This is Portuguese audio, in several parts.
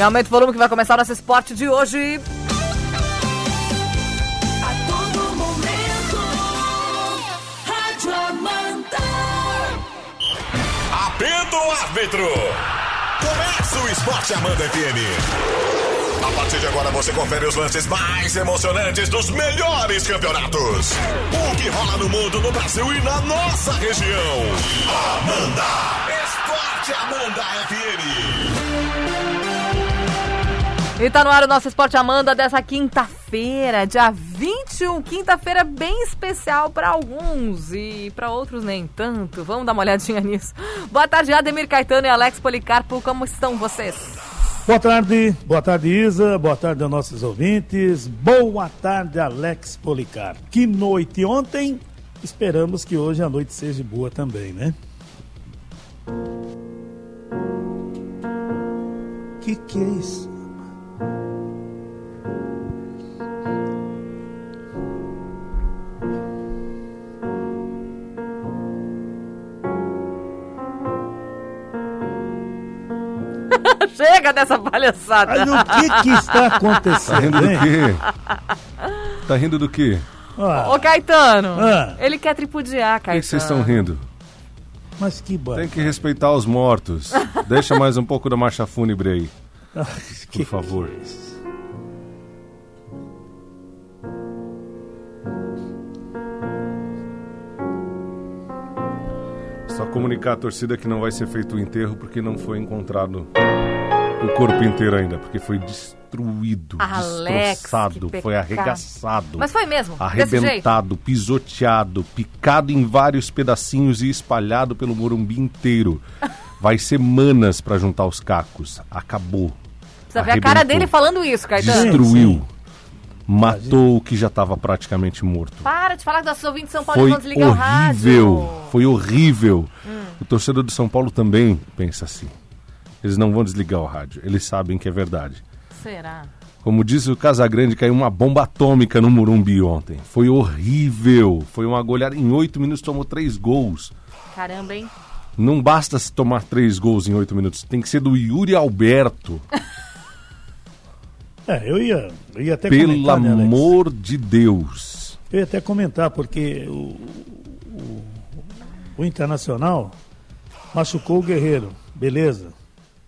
E aumenta o volume que vai começar o nosso esporte de hoje. A todo momento, Rádio Amanda. Apito o árbitro. Começa o Esporte Amanda FM. A partir de agora você confere os lances mais emocionantes dos melhores campeonatos. O que rola no mundo, no Brasil e na nossa região. Amanda. Esporte Amanda FM. E tá no ar o nosso Esporte Amanda dessa quinta-feira, dia 21. Quinta-feira bem especial para alguns e para outros nem tanto. Vamos dar uma olhadinha nisso. Boa tarde, Ademir Caetano e Alex Policarpo. Como estão vocês? Boa tarde, boa tarde Isa, boa tarde aos nossos ouvintes, boa tarde Alex Policar. Que noite ontem, esperamos que hoje a noite seja boa também, né? Que que é isso? Chega dessa palhaçada. Mas o que que está Tá acontecendo, rindo do hein? quê? Tá rindo do quê? Ah, Ô, Caetano, Ah. ele quer tripudiar, Por Caetano. que vocês estão rindo? mas que bar... Tem que respeitar os mortos. Deixa mais um pouco da marcha fúnebre aí, Ah, por que favor. Só comunicar à torcida que não vai ser feito o enterro porque não foi encontrado o corpo inteiro ainda, porque foi destruído, Alex, destroçado, foi arregaçado. Mas foi mesmo, desse jeito. arrebentado, pisoteado, picado em vários pedacinhos e espalhado pelo Morumbi inteiro. Vai semanas pra juntar os cacos. Acabou. Precisa ver a cara dele falando isso, Caetano. Destruiu. sim. Matou o que já estava praticamente morto. Para de falar que nossos ouvintes de São Paulo Foi vão desligar o horrível. rádio. Hum. Foi horrível. O torcedor do São Paulo também pensa assim. Eles não vão desligar o rádio. Eles sabem que é verdade. Será? Como disse o Casagrande, caiu uma bomba atômica no Morumbi ontem. Foi horrível. Foi uma goleada. Em oito minutos tomou três gols. Caramba, hein? Não basta se tomar três gols em oito minutos. Tem que ser do Yuri Alberto. É, eu ia, eu ia até Pelo comentar, né, Alex? amor de Deus. Eu ia até comentar, porque o, o, o Internacional machucou o Guerreiro, beleza.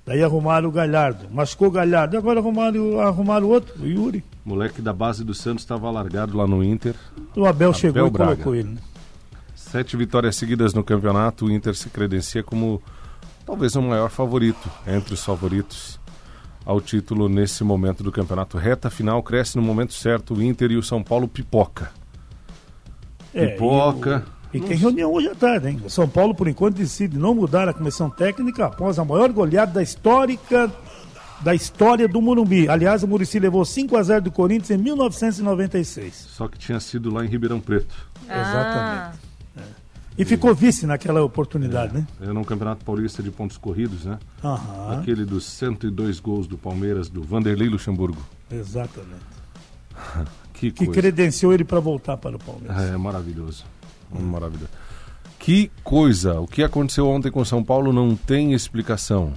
Daí arrumaram o Galhardo, machucou o Galhardo, agora arrumaram, arrumaram o outro, o Yuri. Moleque da base do Santos estava largado lá no Inter. O Abel, chegou e Braga. colocou ele. né? Sete vitórias seguidas no campeonato. O Inter se credencia como talvez o maior favorito entre os favoritos ao título nesse momento do campeonato. Reta final cresce no momento certo. O Inter e o São Paulo pipoca. É, Pipoca. E, tem reunião hoje à tarde, hein? O São Paulo, por enquanto, decide não mudar a comissão técnica após a maior goleada da histórica da história do Morumbi. Aliás, o Murici levou 5 a 0 do Corinthians em 1996. Só que tinha sido lá em Ribeirão Preto. Ah. Exatamente. É. E ficou vice naquela oportunidade, né? Era um campeonato paulista de pontos corridos, né? Aham, Aquele dos 102 gols do Palmeiras, do Vanderlei Luxemburgo. exatamente. Que Que credenciou ele para voltar para o Palmeiras. É maravilhoso. Maravilhoso. Que coisa! O que aconteceu ontem com São Paulo não tem explicação.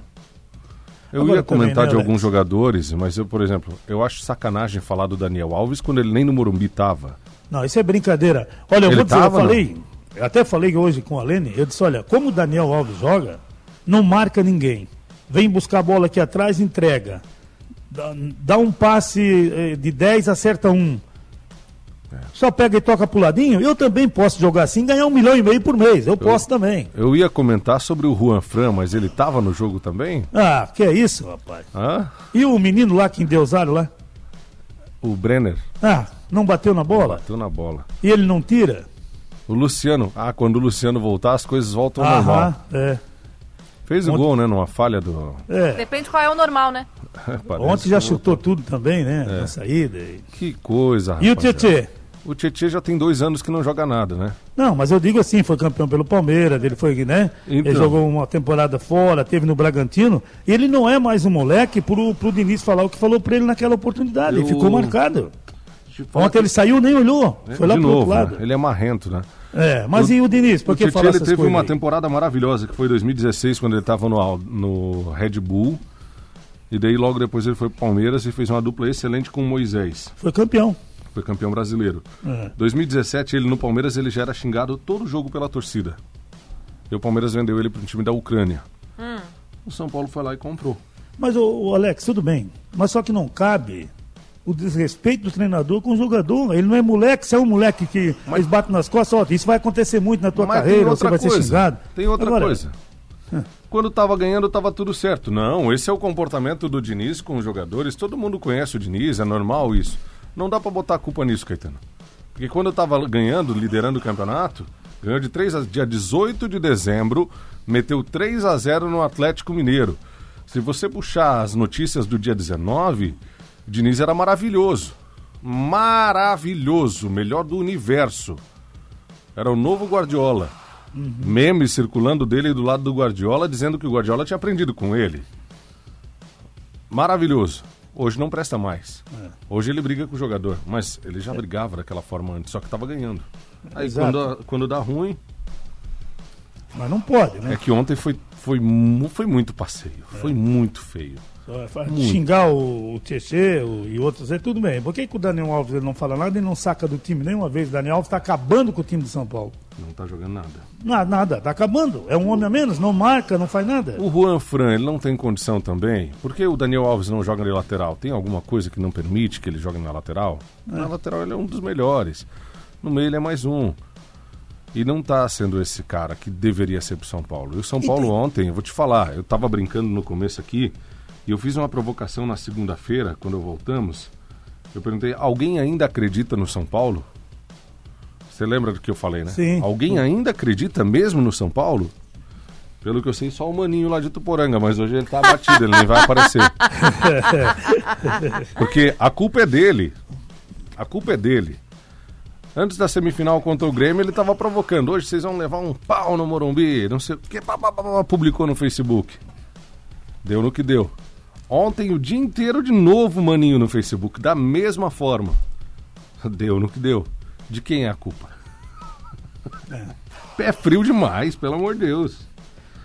Eu Agora ia também, comentar né, de alguns jogadores, mas eu, por exemplo, eu acho sacanagem falar do Daniel Alves quando ele nem no Morumbi tava. Não, isso é brincadeira. Olha, eu Ele vou dizer, tava, eu não? falei, eu até falei hoje com a Lene, eu disse, olha, como o Daniel Alves joga, não marca ninguém. Vem buscar a bola aqui atrás, entrega. Dá, dá um passe eh, de 10, acerta um. Só pega e toca pro ladinho. Eu também posso jogar assim e ganhar um milhão e meio por mês. Eu, posso também. Eu ia comentar sobre o Juan Fran, mas ele tava no jogo também? Ah, que é isso, rapaz. Hã? E o menino lá que endeusaram lá? O Brenner Ah, não bateu na bola? bateu na bola. E ele não tira? O Luciano, ah, quando o Luciano voltar, as coisas voltam ao normal. Aham, é. Fez o Ontem- gol, né? Numa falha do. é. Depende qual é o normal, né? Parece Ontem já chutou tudo também, né? É. Na saída. E, Que coisa, e o. Tietê? O Tietchan já tem dois anos que não joga nada, né? Não, mas eu digo assim, foi campeão pelo Palmeiras, ele foi, né? Então. Ele jogou uma temporada fora, teve no Bragantino. Ele não é mais um moleque pro, pro Diniz falar o que falou pra ele naquela oportunidade. Ele Eu- ficou marcado. Ontem ele saiu nem olhou. que- Foi lá de pro novo, outro lado. né? ele é marrento, né? É, mas O- e o Diniz? Por o que Tietchan falar ele teve uma aí? temporada maravilhosa, que foi 2016, quando ele estava no, no Red Bull. E daí logo depois ele foi pro Palmeiras e fez uma dupla excelente com o Moisés. Foi campeão. Foi campeão brasileiro. É. 2017, ele no Palmeiras, ele já era xingado todo jogo pela torcida. E o Palmeiras vendeu ele para um time da Ucrânia. O São Paulo foi lá e comprou. Mas, o, Alex, tudo bem. Mas só que não cabe o desrespeito do treinador com o jogador. Ele não é moleque, você é um moleque que eles batem nas costas. Ó, isso vai acontecer muito na tua Mas carreira, tem você outra vai ser coisa. xingado. Tem outra Agora, coisa. Quando tava ganhando, tava tudo certo. Não, esse é o comportamento do Diniz com os jogadores. Todo mundo conhece o Diniz, é normal isso. Não dá pra botar a culpa nisso, Caetano. Porque quando eu tava ganhando, liderando o campeonato, ganhou de 3 a dia 18 de dezembro, meteu 3 a 0 no Atlético Mineiro. Se você puxar as notícias do dia 19, o Diniz era maravilhoso. Maravilhoso, melhor do universo. Era o novo Guardiola. Memes circulando dele do lado do Guardiola, dizendo que o Guardiola tinha aprendido com ele. Maravilhoso. Hoje não presta mais. Hoje ele briga com o jogador, mas ele já brigava daquela forma antes, só que estava ganhando. Aí quando, quando dá ruim, Mas não pode, é né? que ontem foi, foi, foi muito passeio. Foi muito feio. Só fa- Xingar o, o Tietê o- e outros, é tudo bem. Por que, que o Daniel Alves ele não fala nada e não saca do time nenhuma vez? O Daniel Alves está acabando com o time de São Paulo. Não tá jogando nada. Nada, nada, tá acabando. É um homem a menos, não marca, não faz nada. O Juan Fran, ele não tem condição também? Por que o Daniel Alves não joga na lateral? Tem alguma coisa que não permite que ele jogue na lateral? Na lateral ele é um dos melhores. No meio ele é mais um. E não tá sendo esse cara que deveria ser pro São Paulo. E o São Paulo ontem, eu vou te falar, eu tava brincando no começo aqui, e eu fiz uma provocação na segunda-feira, quando voltamos. Eu perguntei, alguém ainda acredita no São Paulo? Você lembra do que eu falei, né? Sim. Alguém ainda acredita mesmo no São Paulo? Pelo que eu sei, só o Maninho lá de Tuporanga, mas hoje ele tá abatido, ele nem vai aparecer. Porque a culpa é dele. A culpa é dele. Antes da semifinal contra o Grêmio, ele tava provocando. Hoje vocês vão levar um pau no Morumbi, não sei o que. Publicou no Facebook. Deu no que deu. Ontem, o dia inteiro, de novo, Maninho no Facebook, da mesma forma. Deu no que deu. De quem é a culpa? Pé frio demais, pelo amor de Deus.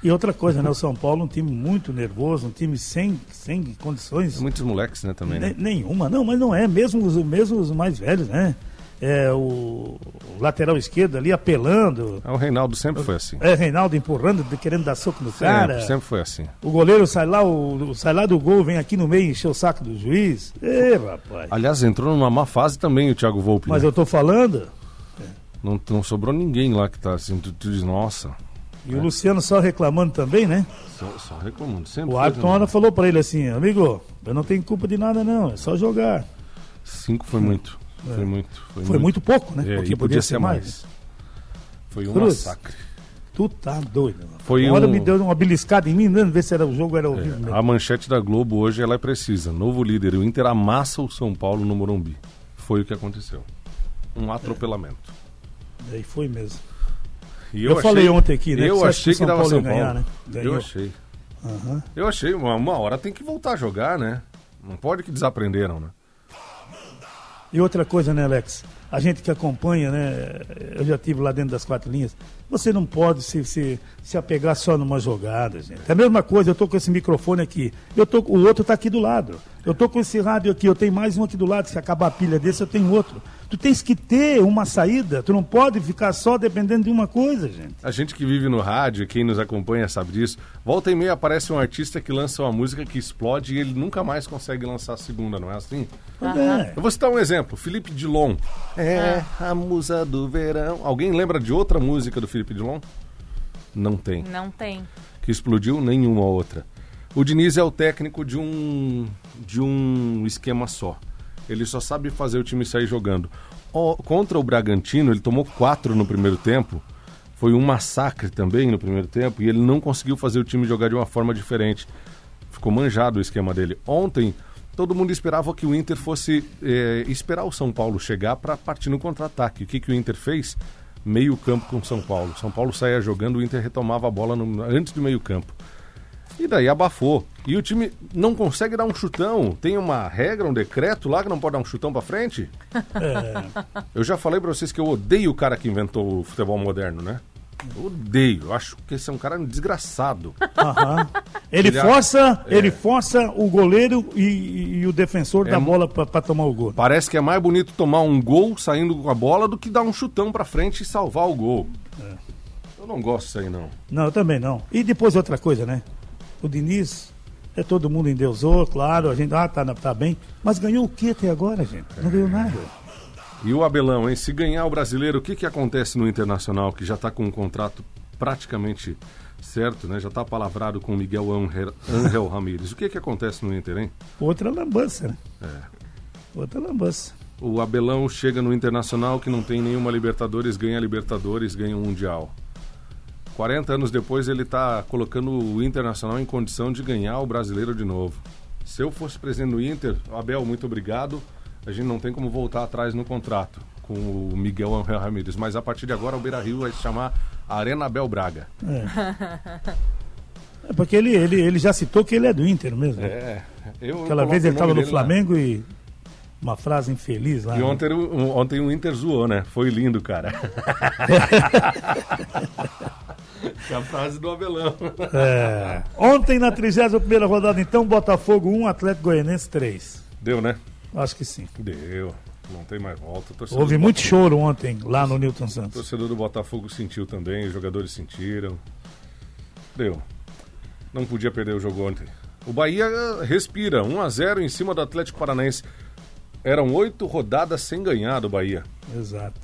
E outra coisa, né? O São Paulo é um time muito nervoso, um time sem, sem condições Muitos moleques, né, também, né? ne- nenhuma. Não, mas não é, mesmo os, mesmo os mais velhos, né? É, o, lateral esquerdo ali apelando. Ah, O Reinaldo sempre foi assim. É, Reinaldo empurrando, querendo dar soco no cara. Sempre, foi assim. O goleiro sai lá, o, sai lá do gol, vem aqui no meio encher o saco do juiz. Ê, rapaz. Aliás, entrou numa má fase também o Thiago Volpe. Mas né? eu tô falando, não, não sobrou ninguém lá que tá assim, tu, tu diz, nossa, e o Luciano só reclamando também, né? só, só reclamando. Sempre O Ayrton falou pra ele assim, amigo, eu não tenho culpa de nada não, é só jogar. Cinco foi muito. Foi muito. Foi muito pouco, né? É, Porque e podia ser mais. Foi um Cruz. massacre. Tu tá doido. Foi Uma hora um- me deu uma beliscada em mim, né? ver se era o jogo era ao vivo. É, mesmo. a manchete da Globo hoje ela é precisa. Novo líder, o Inter amassa o São Paulo no Morumbi. Foi o que aconteceu. Um atropelamento. Aí foi mesmo. E Eu falei ontem aqui, né, que Eu acha achei que que São dava Paulo São ia Paulo. ganhar, né? Eu Ganhou. achei. Aham. Eu achei. Uma, uma hora tem que voltar a jogar, né? Não pode que desaprenderam, né? E outra coisa, né, Alex? A gente que acompanha, né? Eu já tive lá dentro das quatro linhas. Você não pode se, se, se apegar só numa jogada, gente. É a mesma coisa, eu tô com esse microfone aqui. Eu tô, o outro tá aqui do lado. Eu tô com esse rádio aqui, eu tenho mais um aqui do lado. Se acabar a pilha desse, eu tenho outro. Tu tens que ter uma saída. Tu não pode ficar só dependendo de uma coisa, gente. A gente que vive no rádio, quem nos acompanha sabe disso. Volta e meia aparece um artista que lança uma música que explode e ele nunca mais consegue lançar a segunda, não é assim? É. Eu vou citar um exemplo, Felipe Dilon. É a musa do verão. Alguém lembra de outra música do Felipe Dilon? Não tem. Não tem. Que explodiu nenhuma outra. O Diniz é o técnico de um de um esquema só. Ele só sabe fazer o time sair jogando. Ó, contra o Bragantino, ele tomou quatro no primeiro tempo. Foi um massacre também no primeiro tempo e ele não conseguiu fazer o time jogar de uma forma diferente. Ficou manjado o esquema dele. Ontem, todo mundo esperava que o Inter fosse eh, esperar o São Paulo chegar para partir no contra-ataque. O que, que o Inter fez? Meio campo com o São Paulo. São Paulo saía jogando, o Inter retomava a bola no- antes do meio campo. E daí abafou. E o time não consegue dar um chutão. Tem uma regra, um decreto lá que não pode dar um chutão pra frente? Eu já falei pra vocês que eu odeio o cara que inventou o futebol moderno, né? Odeio. Eu acho que esse é um cara desgraçado. Aham. Ele, Ele força, é. ele força o goleiro e, e- o defensor É da bola para tomar o gol. Parece que é mais bonito tomar um gol saindo com a bola do que dar um chutão pra frente e salvar o gol. Eu não gosto disso aí, não. Não, eu também não. E depois outra coisa, né? O Diniz é todo mundo endeusou, claro, a gente ah, tá, tá bem. Mas ganhou o que até agora, gente? Não ganhou nada. E o Abelão, hein? Se ganhar o brasileiro, o que, que acontece no Internacional, que já tá com um contrato praticamente certo, né? Já tá palavrado com o Miguel Angel, Angel Ramírez. O que, que acontece no Inter, hein? Outra lambança, né? É. Outra lambança. O Abelão chega no Internacional que não tem nenhuma Libertadores, ganha Libertadores, ganha um Mundial. 40 anos depois ele está colocando o Internacional em condição de ganhar o brasileiro de novo. Se eu fosse presidente do Inter, Abel, muito obrigado. A gente não tem como voltar atrás no contrato com o Miguel Angel Ramírez, mas a partir de agora o Beira Rio vai se chamar Arena Abel Braga. É porque ele, ele, ele já citou que ele é do Inter mesmo. É, eu Aquela coloco vez ele estava no dele lá. Flamengo e uma frase infeliz lá. E né? ontem, o- ontem o Inter zoou, né? Foi lindo, cara. É a frase do Abelão. É. Ontem, na 31 rodada, então, Botafogo 1, Atlético Goianense 3. Deu, né? Acho que sim. Deu. Não tem mais volta. O torcedor Houve muito Botafogo- choro ontem lá no Newton O Santos. torcedor do Botafogo sentiu também, os jogadores sentiram. Deu. Não podia perder o jogo ontem. O Bahia eh, respira, 1 a 0 em cima do Atlético Paranaense. Eram oito rodadas sem ganhar do Bahia. Exato.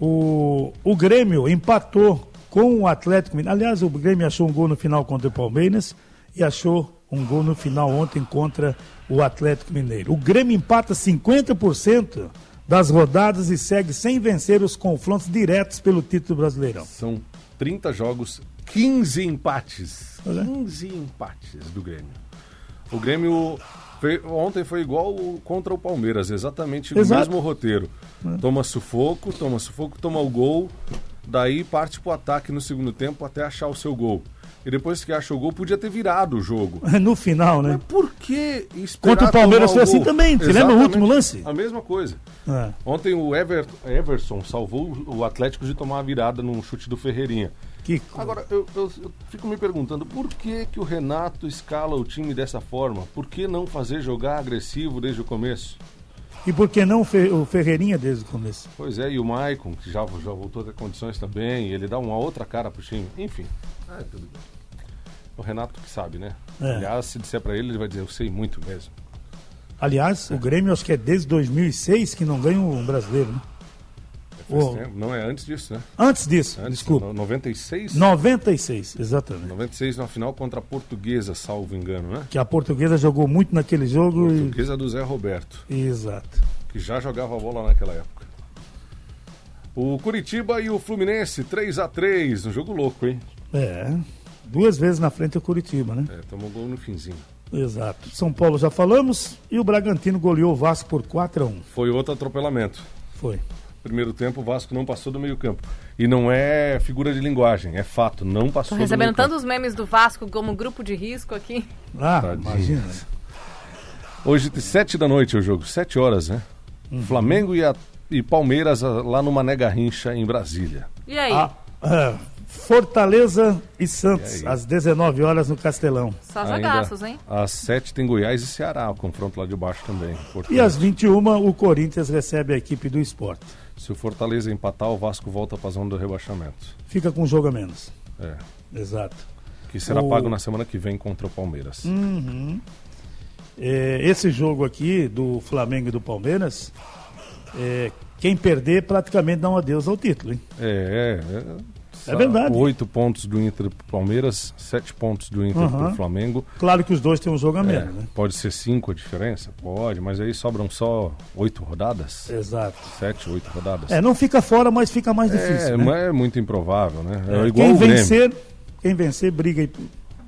O, o Grêmio empatou com o Atlético Mineiro. Aliás, o Grêmio achou um gol no final contra o Palmeiras e achou um gol no final ontem contra o Atlético Mineiro. O Grêmio empata 50% das rodadas e segue sem vencer os confrontos diretos pelo título brasileirão. São 30 jogos, 15 empates. Olha. 15 empates do Grêmio. O Grêmio fe- ontem foi igual o- contra o Palmeiras, exatamente o Exato. mesmo roteiro. Toma sufoco, toma sufoco, toma o gol, daí parte pro ataque no segundo tempo até achar o seu gol. E depois que acha o gol, podia ter virado o jogo. No final, né? Mas por que esperar Contra o Palmeiras foi assim também. Você lembra o último lance? A mesma coisa. É. Ontem o Ever, Everson salvou o Atlético de tomar a virada num chute do Ferreirinha. Que. Agora, eu, eu- eu fico me perguntando, por que, que o Renato escala o time dessa forma? Por que não fazer jogar agressivo desde o começo? E por que não o Fe- o Ferreirinha desde o começo? Pois é, e o Maicon, que já, já voltou a ter condições também, ele dá uma outra cara pro time. Enfim, é, tudo bem. O Renato que sabe, né? É. Aliás, se disser pra ele, ele vai dizer, eu sei muito mesmo. Aliás, o Grêmio acho que é desde 2006 que não ganha um brasileiro, né? Tempo. Não é antes disso, né? Antes disso, Antes, desculpa. no- 96? 96, exatamente. 96 na final contra a Portuguesa, salvo engano, né? Que a portuguesa jogou muito naquele jogo e... Portuguesa do Zé Roberto. Exato. que já jogava bola naquela época. O Curitiba e o Fluminense, 3 a 3 um jogo louco, hein? É. Duas vezes na frente o Curitiba, né? É, tomou gol no finzinho. Exato. São Paulo já falamos e o Bragantino goleou o Vasco por 4 a 1 Foi outro atropelamento. Foi. Primeiro tempo, o Vasco não passou do meio-campo. E não é figura de linguagem, é fato, não Tô passou do recebendo tantos memes do Vasco como grupo de risco aqui. Ah, Tadinho. imagina. Hoje, sete da noite o jogo, sete horas, né? Uhum. Flamengo e, a- e Palmeiras ah, lá no Mané Garrincha, em Brasília. E aí? Ah, ah, Fortaleza e Santos, E às 19 horas no Castelão. Só jogaços, hein? Às sete tem Goiás e Ceará, o confronto lá de baixo também. E importante. às 21 o Corinthians recebe a equipe do esporte. Se o Fortaleza empatar, o Vasco volta para a zona do rebaixamento. Fica com um jogo a menos. É. Exato. Que será O- pago na semana que vem contra o Palmeiras. É, esse jogo aqui do Flamengo e do Palmeiras, é, quem perder praticamente dá um adeus ao título, hein? É, é, é. É verdade. Oito pontos do Inter pro Palmeiras, sete pontos do Inter Aham. pro Flamengo. Claro que os dois têm um jogo a É, menos, né? Pode ser cinco a diferença? Pode, mas aí sobram só oito rodadas? Exato. Sete, oito rodadas? É, não fica fora, mas fica mais difícil. É, né? é muito improvável, né? É, É, igual quem Grêmio. vencer, quem vencer briga e-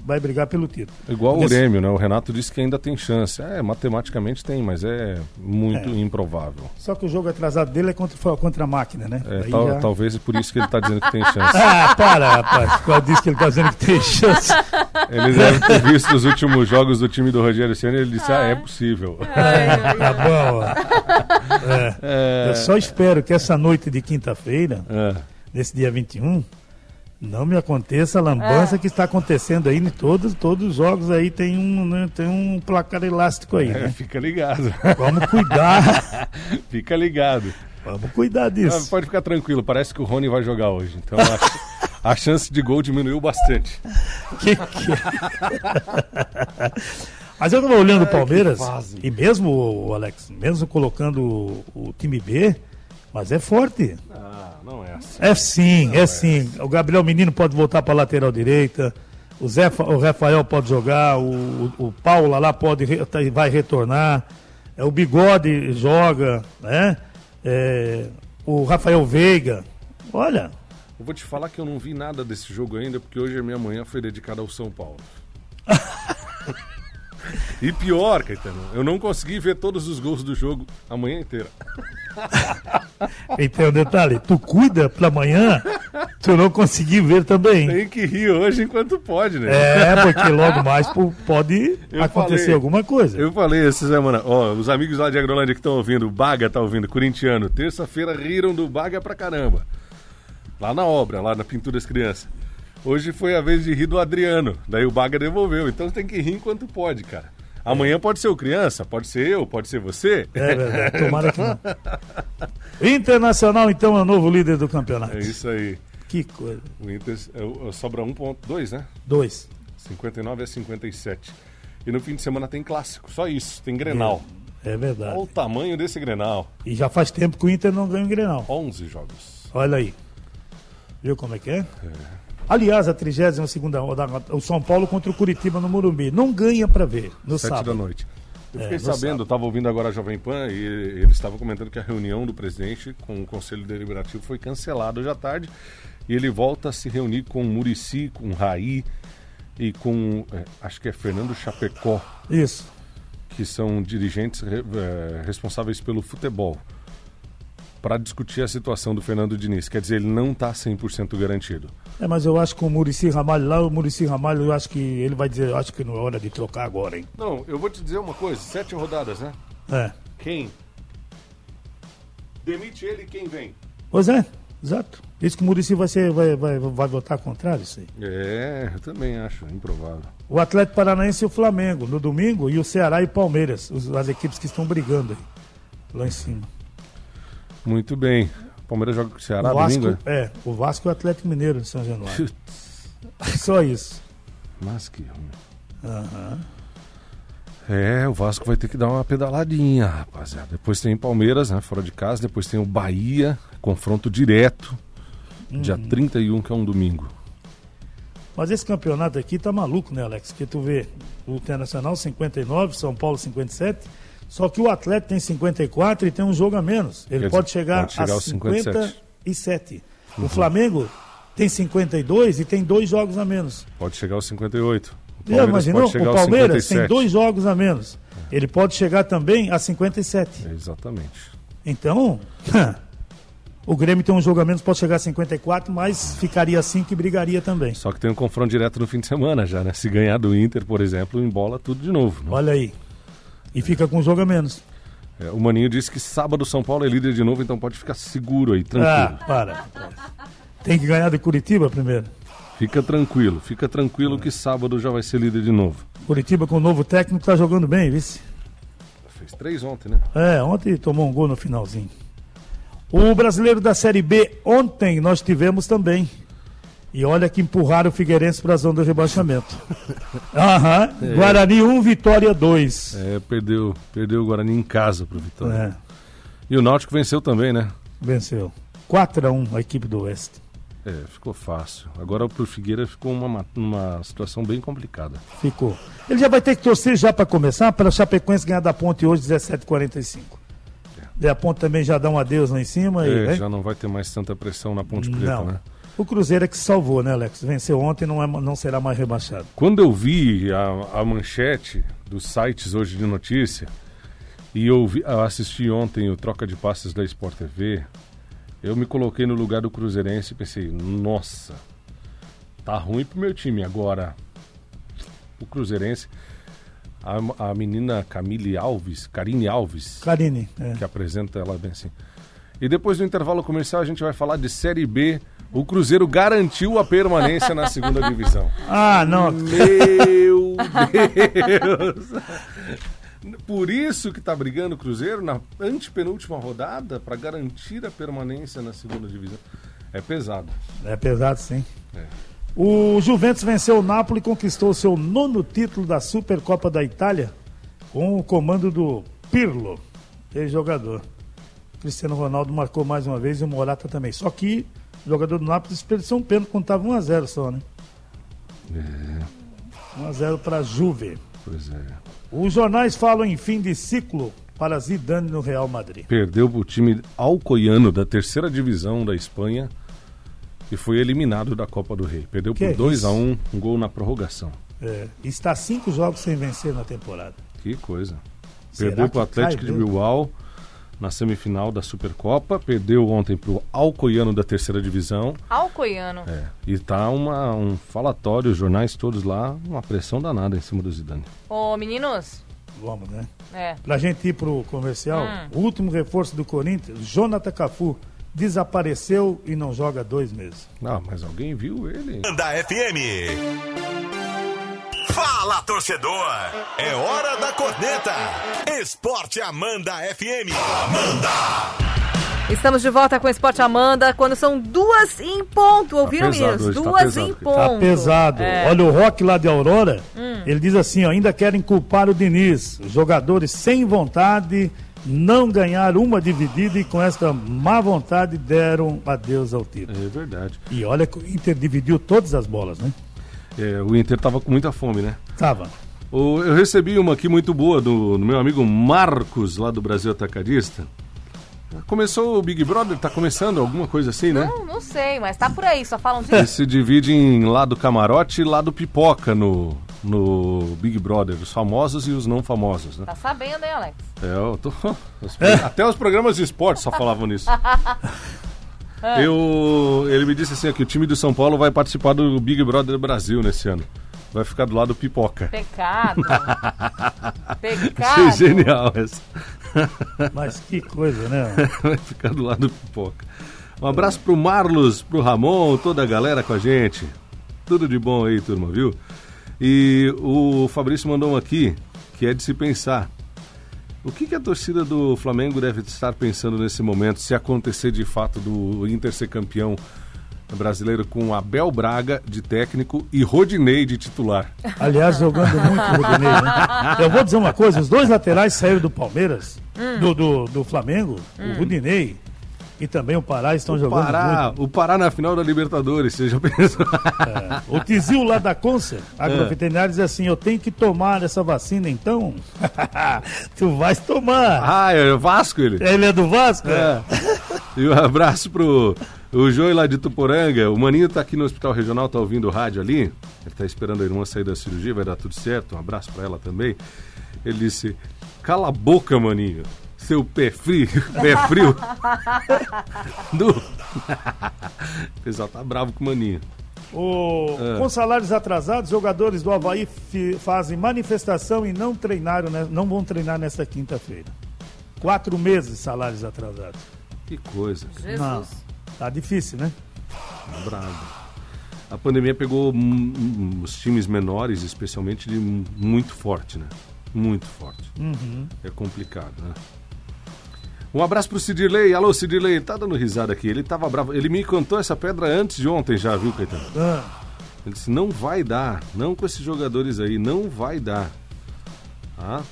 vai brigar pelo título. Igual o Porque- Grêmio, né? O Renato disse que ainda tem chance. É, matematicamente tem, mas é muito improvável. Só que o jogo atrasado dele é contra, contra a máquina, né? É, tal- já- Talvez é por isso que ele está dizendo que tem chance. Ah, para, rapaz. Qual disse que ele tá dizendo que tem chance? Ele deve ter visto os últimos jogos do time do Rogério Senna e ele disse, ah, é possível. Tá bom, ó. É. Eu só espero que essa noite de quinta-feira É. nesse dia 21, não me aconteça a lambança É. que está acontecendo aí em todos, todos os jogos aí tem um, né, tem um placar elástico aí, É, né? fica ligado. Vamos cuidar, fica ligado. vamos cuidar Ah, disso. pode ficar tranquilo, parece que o Rony vai jogar hoje. Então a, a chance de gol diminuiu bastante. Que que é? Mas eu tava olhando o Palmeiras, e mesmo, o Alex, mesmo colocando o, o time B, mas é forte. Ah, não é assim. É sim, é sim. O Gabriel Menino pode voltar para lateral direita. O, Zé, o Rafael pode jogar. O, o, Paula lá pode tá- vai retornar. É, o Bigode joga, né? É, o Rafael Veiga. Olha, Eu vou te falar que eu não vi nada desse jogo ainda, porque hoje a minha manhã foi dedicada ao São Paulo. e pior, Caetano, eu não consegui ver todos os gols do jogo a manhã inteira. e um detalhe: tu cuida pra amanhã, tu não conseguir ver também. Tem que rir hoje enquanto pode, né? É, porque logo mais pode Eu acontecer falei. alguma coisa. Eu falei essa semana, ó, os amigos lá de Agrolândia que estão ouvindo, o Baga tá ouvindo, corintiano, terça-feira riram do Baga pra caramba. Lá na obra, lá na Pintura das Crianças. Hoje foi a vez de rir do Adriano, daí o Baga devolveu. Então tem que rir enquanto pode, cara. Amanhã pode ser o criança, pode ser eu, pode ser você. É verdade, tomara que não. Internacional, então, é o novo líder do campeonato. É isso aí. Que coisa. O Inter é, o- sobra 1.2, né? Dois. 59 a 57. E no fim de semana tem clássico, só isso, tem Grenal. É verdade. Olha o tamanho desse Grenal. E já faz tempo que o Inter não ganha o Grenal. 11 jogos. Olha aí. Viu como é que é? Aliás, a 32 rodada, o São Paulo contra o Curitiba no Morumbi. Não ganha pra ver no Sete sábado. da noite. Eu É, fiquei no sabendo, estava ouvindo agora a Jovem Pan e eles estavam comentando que a reunião do presidente com o Conselho Deliberativo foi cancelada hoje à tarde e ele volta a se reunir com o Murici, com o Raí e com, é, acho que é Fernando Chapecó, Isso. que são dirigentes re- é, responsáveis pelo futebol, para discutir a situação do Fernando Diniz. Quer dizer, ele não está 100% garantido. É, mas eu acho que o Murici Ramalho lá, o Murici Ramalho, eu acho que ele vai dizer, eu acho que não é hora de trocar agora, hein? Não, eu vou te dizer uma coisa, sete rodadas, né? É. Quem? Demite ele quem vem. Pois é, exato. Isso que o Murici vai, ser, vai, vai, vai votar contrário, isso aí. É, eu também acho improvável. O Atlético Paranaense e o Flamengo no domingo e o Ceará e o Palmeiras, as equipes que estão brigando aí, lá em cima. Muito bem. Palmeiras joga com o Ceará o Vasco, domingo. é? é, o Vasco e o Atlético Mineiro de São Januário. Só isso. Mas que ruim. É, o Vasco vai ter que dar uma pedaladinha, rapaziada. Depois tem Palmeiras, né, fora de casa. Depois tem o Bahia, confronto direto. Dia Uhum. 31, que é um domingo. Mas esse campeonato aqui tá maluco, né, Alex? Que tu vê o Internacional 59, São Paulo 57, só que o Atlético tem 54 e tem um jogo a menos. Ele Quer pode dizer, chegar pode chegar a aos 57. 57. Uhum. O Flamengo tem 52 e tem dois jogos a menos. Pode chegar aos 58. O Já imaginou? pode chegar O Palmeiras 57. tem dois jogos a menos. Ele pode chegar também a 57. Exatamente. Então, o Grêmio tem um jogo a menos, pode chegar a 54, mas ficaria assim que brigaria também. Só que tem um confronto direto no fim de semana já, né? Se ganhar do Inter, por exemplo, embola tudo de novo. né? Olha aí. E fica com um jogo a menos. É, o Maninho disse que sábado São Paulo é líder de novo, então pode ficar seguro aí, Ah, tranquilo. para. Tem que ganhar de Curitiba primeiro. Fica tranquilo, fica tranquilo que sábado já vai ser líder de novo. Curitiba com o novo técnico tá jogando bem, vice. Fez três ontem, né? É, ontem tomou um gol no finalzinho. O brasileiro da Série B, ontem nós tivemos também. E olha que empurraram o Figueirense para a zona do rebaixamento. Aham. Guarani 1, Vitória 2. É, perdeu, perdeu o Guarani em casa pro Vitória. É, E o Náutico venceu também, né? venceu. 4 a 1 a equipe do Oeste. É, ficou fácil. Agora pro Figueira ficou uma, uma situação bem complicada. Ficou. Ele já vai ter que torcer já para começar para a Chapecoense ganhar da Ponte hoje 17:45. E a Ponte também já dá um adeus lá em cima e É, né? já não vai ter mais tanta pressão na Ponte Preta, Não. né? O Cruzeiro é que se salvou, né, Alex? Venceu ontem, não, é, não será mais rebaixado. Quando eu vi a, a manchete dos sites hoje de notícia, e eu, vi, assisti ontem o Troca de Passes da Sport TV, eu me coloquei no lugar do Cruzeirense e pensei, nossa, tá ruim pro meu time. Agora, o Cruzeirense, a, a menina Camille Alves, Karine Alves, Karine, é. que apresenta ela bem assim. E depois do intervalo comercial a gente vai falar de Série B O Cruzeiro garantiu a permanência na segunda divisão. Ah, não. Meu Deus! Por isso que tá brigando o Cruzeiro na antepenúltima rodada para garantir a permanência na segunda divisão. É pesado. É pesado, sim. É. O Juventus venceu o Napoli e conquistou seu nono título da Supercopa da Itália com o comando do Pirlo, ex-jogador. Cristiano Ronaldo marcou mais uma vez e o Morata também. Só que o jogador do Napoli desperdiçou um pênalti quando estava 1x0 só, né? É, 1x0 para Juve. pois é. Os jornais falam em fim de ciclo para Zidane no Real Madrid. Perdeu pro time alcoiano da terceira divisão da Espanha e foi eliminado da Copa do Rei. Perdeu Que por 2 isso? a 1 um gol na prorrogação. É, está cinco jogos sem vencer na temporada. Que coisa. Será Perdeu que cai Atlético de? Bilbao na semifinal da Supercopa, perdeu ontem pro Alcoiano da terceira divisão. Alcoiano. É, e tá uma, um falatório, os jornais todos lá, uma pressão danada em cima do Zidane. Ô, meninos. Vamos, né? É. Pra gente ir pro comercial, Hum. o último reforço do Corinthians, Jonathan Cafu, desapareceu e não joga dois meses. Ah, mas alguém viu ele? Amanda FM. Fala, torcedor! É hora da corneta. Esporte Amanda FM. Amanda! Estamos de volta com o Esporte Amanda, quando são duas em ponto. Ouviram, meninos? hoje, tá duas pesado, em ponto. Tá pesado. É. Hum. Olha o Rock lá de Aurora, ele diz assim, ó, ainda querem culpar o Diniz. Os jogadores sem vontade não ganharam uma dividida e com esta má vontade deram adeus ao título. É verdade. E olha que o Inter dividiu todas as bolas, né? É, o Inter tava com muita fome, né? Tava. O- eu recebi uma aqui muito boa do, do meu amigo Marcos, lá do Brasil Atacadista. Começou o Big Brother, tá começando alguma coisa assim, né? Não, não sei, mas tá por aí, só falam disso. se divide em lado camarote e lado pipoca no, no Big Brother, os famosos e os não famosos, né? Tá sabendo, hein, Alex? É, eu tô... Até os programas de esporte só falavam nisso. Eu, ele me disse assim, ó, que o time do São Paulo vai participar do Big Brother Brasil nesse ano. Vai ficar do lado pipoca. Pecado. Achei Pecado. genial essa. Mas que coisa, né? Vai ficar do lado pipoca. Um abraço pro Marlos, pro Ramon, toda a galera com a gente. Tudo de bom aí, turma, viu? E o Fabrício mandou um aqui, que é de se pensar. O que, que a torcida do Flamengo deve estar pensando nesse momento, se acontecer de fato do Inter ser campeão brasileiro com Abel Braga de técnico e Rodinei de titular? Aliás, jogando muito o Rodinei, né? Eu vou dizer uma coisa, os dois laterais saíram do Palmeiras, do, do, do Flamengo, o Rodinei e também o Pará estão jogando Pará, muito. o Pará na final da Libertadores, você já pensou? É. O Tizil lá da Concer, agroveterinário, diz assim, eu tenho que tomar essa vacina, então? tu vais tomar. ah, é Vasco ele? Ele é do Vasco? É. E um abraço pro o Joey lá de Tuporanga. O Maninho tá aqui no Hospital Regional, tá ouvindo o rádio ali. Ele tá esperando a irmã sair da cirurgia, vai dar tudo certo. Um abraço pra ela também. Ele disse: Cala a boca, Maninho. Seu pé frio. Pé frio. Do... o pessoal tá bravo com o Maninho. O- É. Com salários atrasados, jogadores do Havaí fi- fazem manifestação e não treinaram, né? não vão treinar nesta quinta-feira. Quatro meses de salários atrasados. Que coisa. Jesus. Não, tá difícil, né? Tá bravo. A pandemia pegou os times menores, especialmente, de muito forte, né? Muito forte. É complicado, né? Um abraço pro Cidirley. Alô, Cidirley. Tá dando risada aqui. Ele tava bravo. Ele me contou essa pedra antes de ontem já, viu, Caetano? Ah, Ele disse, não vai dar. Não com esses jogadores aí. Não vai dar. Tá?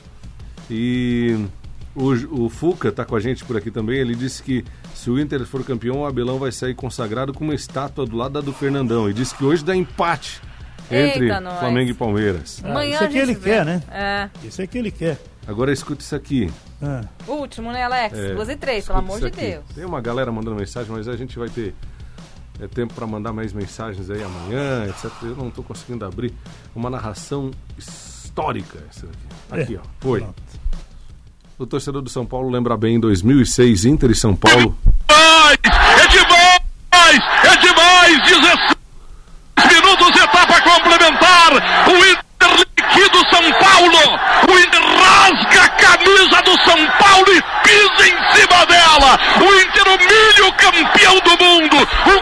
E o, o Fuca tá com a gente por aqui também. Ele disse que se o Inter for campeão, o Abelão vai sair consagrado com uma estátua do lado da do Fernandão. E disse que hoje dá empate entre Eita, nós. Flamengo e Palmeiras. Amanhã isso é que ele vê. quer, né? É. Isso é que ele quer. Agora escuta isso aqui. Ah, Último, né, Alex? É, Duas e três, pelo amor de. Deus. Tem uma galera mandando mensagem, mas a gente vai ter é, tempo para mandar mais mensagens aí amanhã, etc. Eu não tô conseguindo abrir uma narração histórica essa aqui. Aqui, É, ó. Foi. pronto. O torcedor do São Paulo lembra bem em 2006, Inter e São Paulo. É demais! É demais! 16 minutos, etapa complementar. O Inter liquida o São Paulo. O Inter rasga a camisa do São Paulo e pisa em cima dela. O Inter humilha o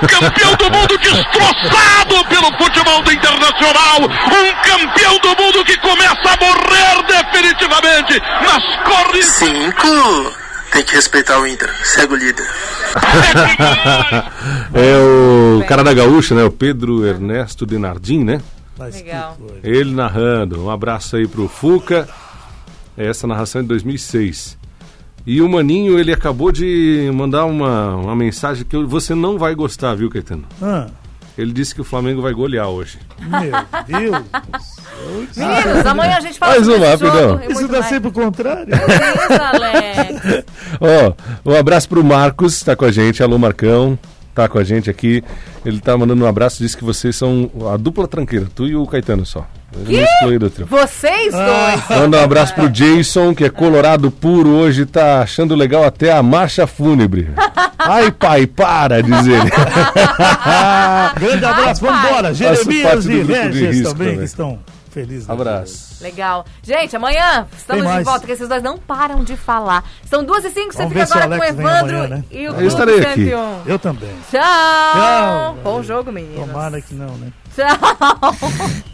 campeão do mundo. Destroçado pelo futebol do Internacional. Um campeão do mundo que começa a morrer definitivamente nas corridas. Cinco. Tem que respeitar o Inter. Segue o líder. é o cara da gaúcha, né? O Pedro Ernesto Denardim, né? Que Legal. Ele narrando. Um abraço aí pro Fuca. Essa narração é de 2006. E o Maninho, ele acabou de mandar uma, uma mensagem que você não vai gostar, viu, Caetano? Ah, Ele disse que o Flamengo vai golear hoje. meu Deus. Meninos, amanhã a gente fala Mais uma, rapidão. Isso dá mais. sempre o contrário. Isso, Alex. Ó, um abraço pro Marcos, tá com a gente. Alô, Marcão, tá com a gente aqui. Ele tá mandando um abraço, disse que vocês são a dupla tranqueira, tu e o Caetano só. Ele não excluiu do trio. Vocês dois. Manda um abraço pro Jason, que é colorado puro hoje, tá achando legal até a marcha fúnebre. Ai, pai, para, diz ele. Grande abraço, vamos embora. Jeremias e Regis também, também. que estão felizes. Abraço. Legal. Gente, amanhã estamos Tem de mais. volta, porque esses dois não param de falar. São duas e cinco, você Vamos fica agora com o Evandro amanhã, né? e o Eu estarei aqui. 101. Eu também. Tchau. Tchau. Bom jogo, meninos. Tomara que não, né? Tchau.